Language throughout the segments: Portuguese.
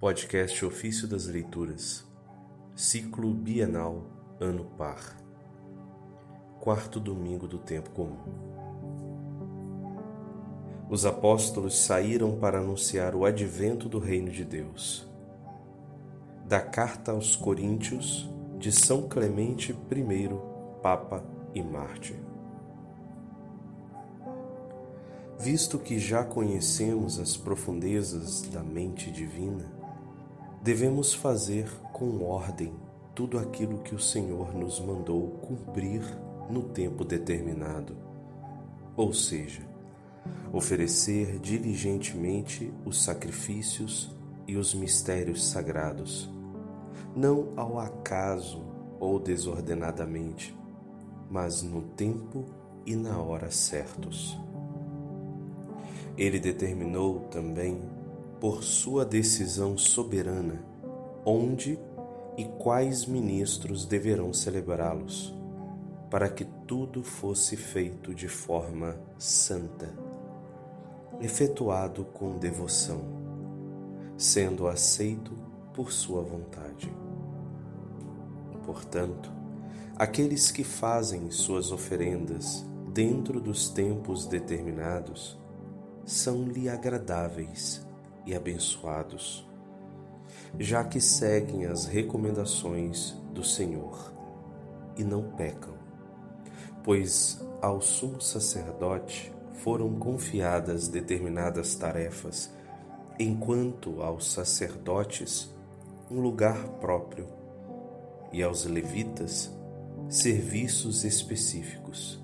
Podcast Ofício das Leituras, Ciclo Bienal, Ano Par, quarto domingo do tempo comum. Os apóstolos saíram para anunciar o advento do Reino de Deus. Da Carta aos Coríntios, de São Clemente I, Papa e Mártir. Visto que já conhecemos as profundezas da mente divina, devemos fazer com ordem tudo aquilo que o Senhor nos mandou cumprir no tempo determinado, ou seja, oferecer diligentemente os sacrifícios e os mistérios sagrados, não ao acaso ou desordenadamente, mas no tempo e na hora certos. Ele determinou também por sua decisão soberana, onde e quais ministros deverão celebrá-los, para que tudo fosse feito de forma santa, efetuado com devoção, sendo aceito por sua vontade. Portanto, aqueles que fazem suas oferendas dentro dos tempos determinados são-lhe agradáveis e abençoados, já que seguem as recomendações do Senhor e não pecam, pois ao sumo sacerdote foram confiadas determinadas tarefas, enquanto aos sacerdotes um lugar próprio e aos levitas serviços específicos.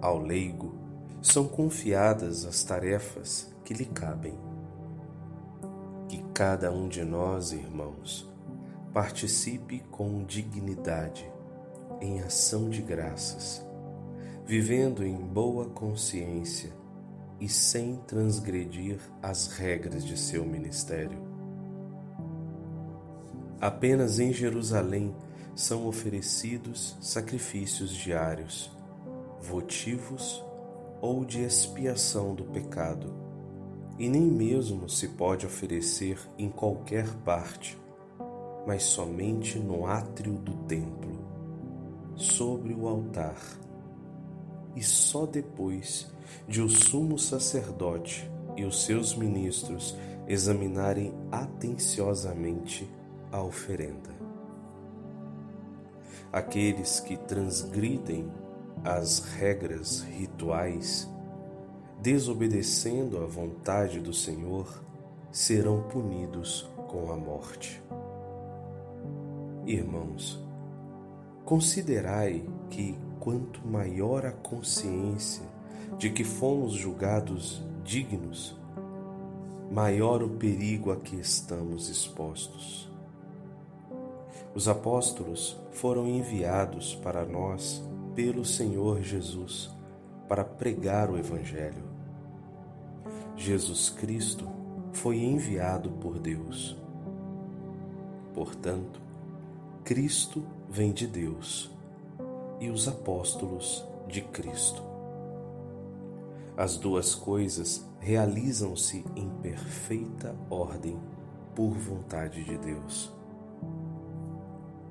Ao leigo são confiadas as tarefas que lhe cabem. Que cada um de nós, irmãos, participe com dignidade, em ação de graças, vivendo em boa consciência e sem transgredir as regras de seu ministério. Apenas em Jerusalém são oferecidos sacrifícios diários, votivos ou de expiação do pecado e nem mesmo se pode oferecer em qualquer parte, mas somente no átrio do templo, sobre o altar, e só depois de o sumo sacerdote e os seus ministros examinarem atenciosamente a oferenda. Aqueles que transgridem as regras rituais desobedecendo à vontade do Senhor, serão punidos com a morte. Irmãos, considerai que quanto maior a consciência de que fomos julgados dignos, maior o perigo a que estamos expostos. Os apóstolos foram enviados para nós pelo Senhor Jesus para pregar o Evangelho. Jesus Cristo foi enviado por Deus. Portanto, Cristo vem de Deus e os apóstolos de Cristo. As duas coisas realizam-se em perfeita ordem por vontade de Deus.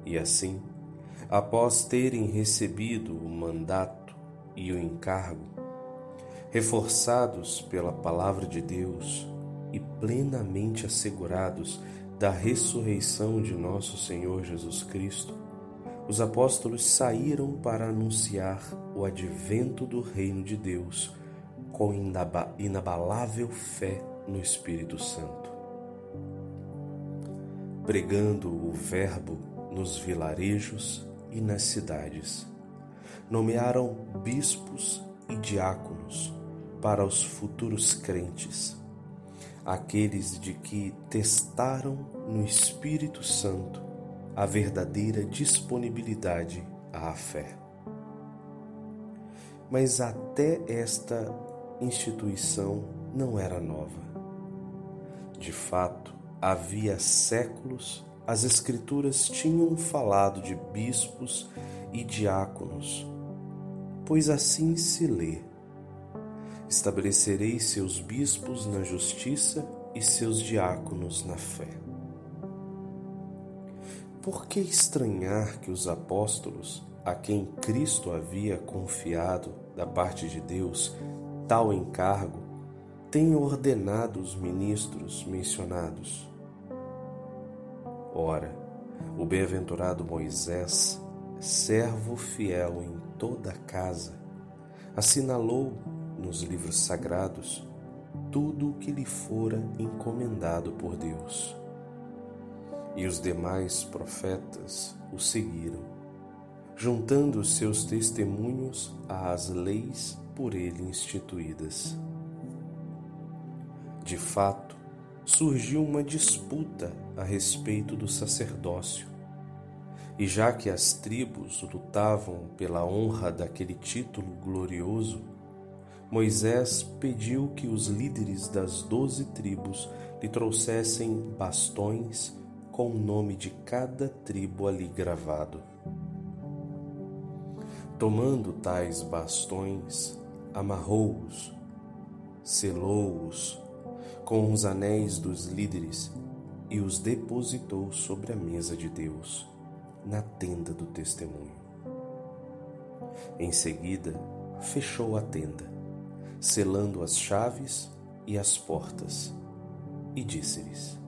E assim, após terem recebido o mandato e o encargo, reforçados pela palavra de Deus e plenamente assegurados da ressurreição de nosso Senhor Jesus Cristo, os apóstolos saíram para anunciar o advento do reino de Deus com inabalável fé no Espírito Santo. Pregando o Verbo nos vilarejos e nas cidades, nomearam bispos e diáconos para os futuros crentes, aqueles de que testaram no Espírito Santo a verdadeira disponibilidade à fé. Mas até esta instituição não era nova. De fato, havia séculos as Escrituras tinham falado de bispos e diáconos, pois assim se lê Estabelecerei seus bispos na justiça e seus diáconos na fé. Por que estranhar que os apóstolos, a quem Cristo havia confiado da parte de Deus tal encargo, tenham ordenado os ministros mencionados? Ora, o bem-aventurado Moisés, servo fiel em toda a casa, assinalou nos livros sagrados tudo o que lhe fora encomendado por Deus. E os demais profetas o seguiram, juntando seus testemunhos às leis por ele instituídas. De fato, surgiu uma disputa a respeito do sacerdócio. E já que as tribos lutavam pela honra daquele título glorioso, Moisés pediu que os líderes das doze tribos lhe trouxessem bastões com o nome de cada tribo ali gravado. Tomando tais bastões, amarrou-os, selou-os com os anéis dos líderes e os depositou sobre a mesa de Deus, na tenda do testemunho. Em seguida, fechou a tenda selando as chaves e as portas, e disse-lhes: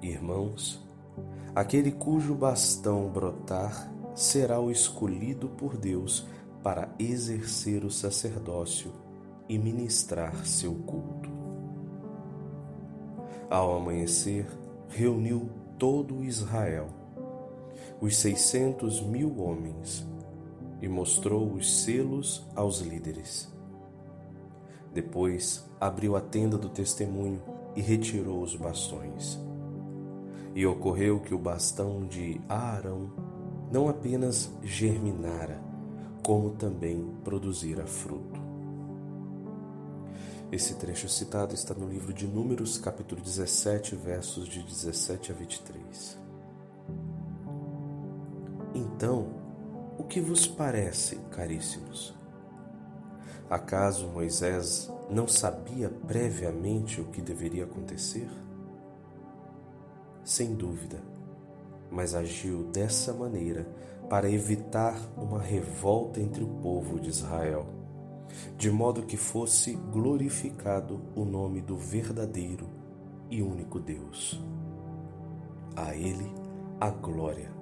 Irmãos, aquele cujo bastão brotar será o escolhido por Deus para exercer o sacerdócio e ministrar seu culto. Ao amanhecer, reuniu todo Israel, os seiscentos mil homens, e mostrou os selos aos líderes. Depois abriu a tenda do testemunho e retirou os bastões. E ocorreu que o bastão de Arão não apenas germinara, como também produzira fruto. Esse trecho citado está no livro de Números, capítulo 17, versos de 17 a 23. Então, o que vos parece, caríssimos? Acaso Moisés não sabia previamente o que deveria acontecer? Sem dúvida, mas agiu dessa maneira para evitar uma revolta entre o povo de Israel, de modo que fosse glorificado o nome do verdadeiro e único Deus. A Ele a glória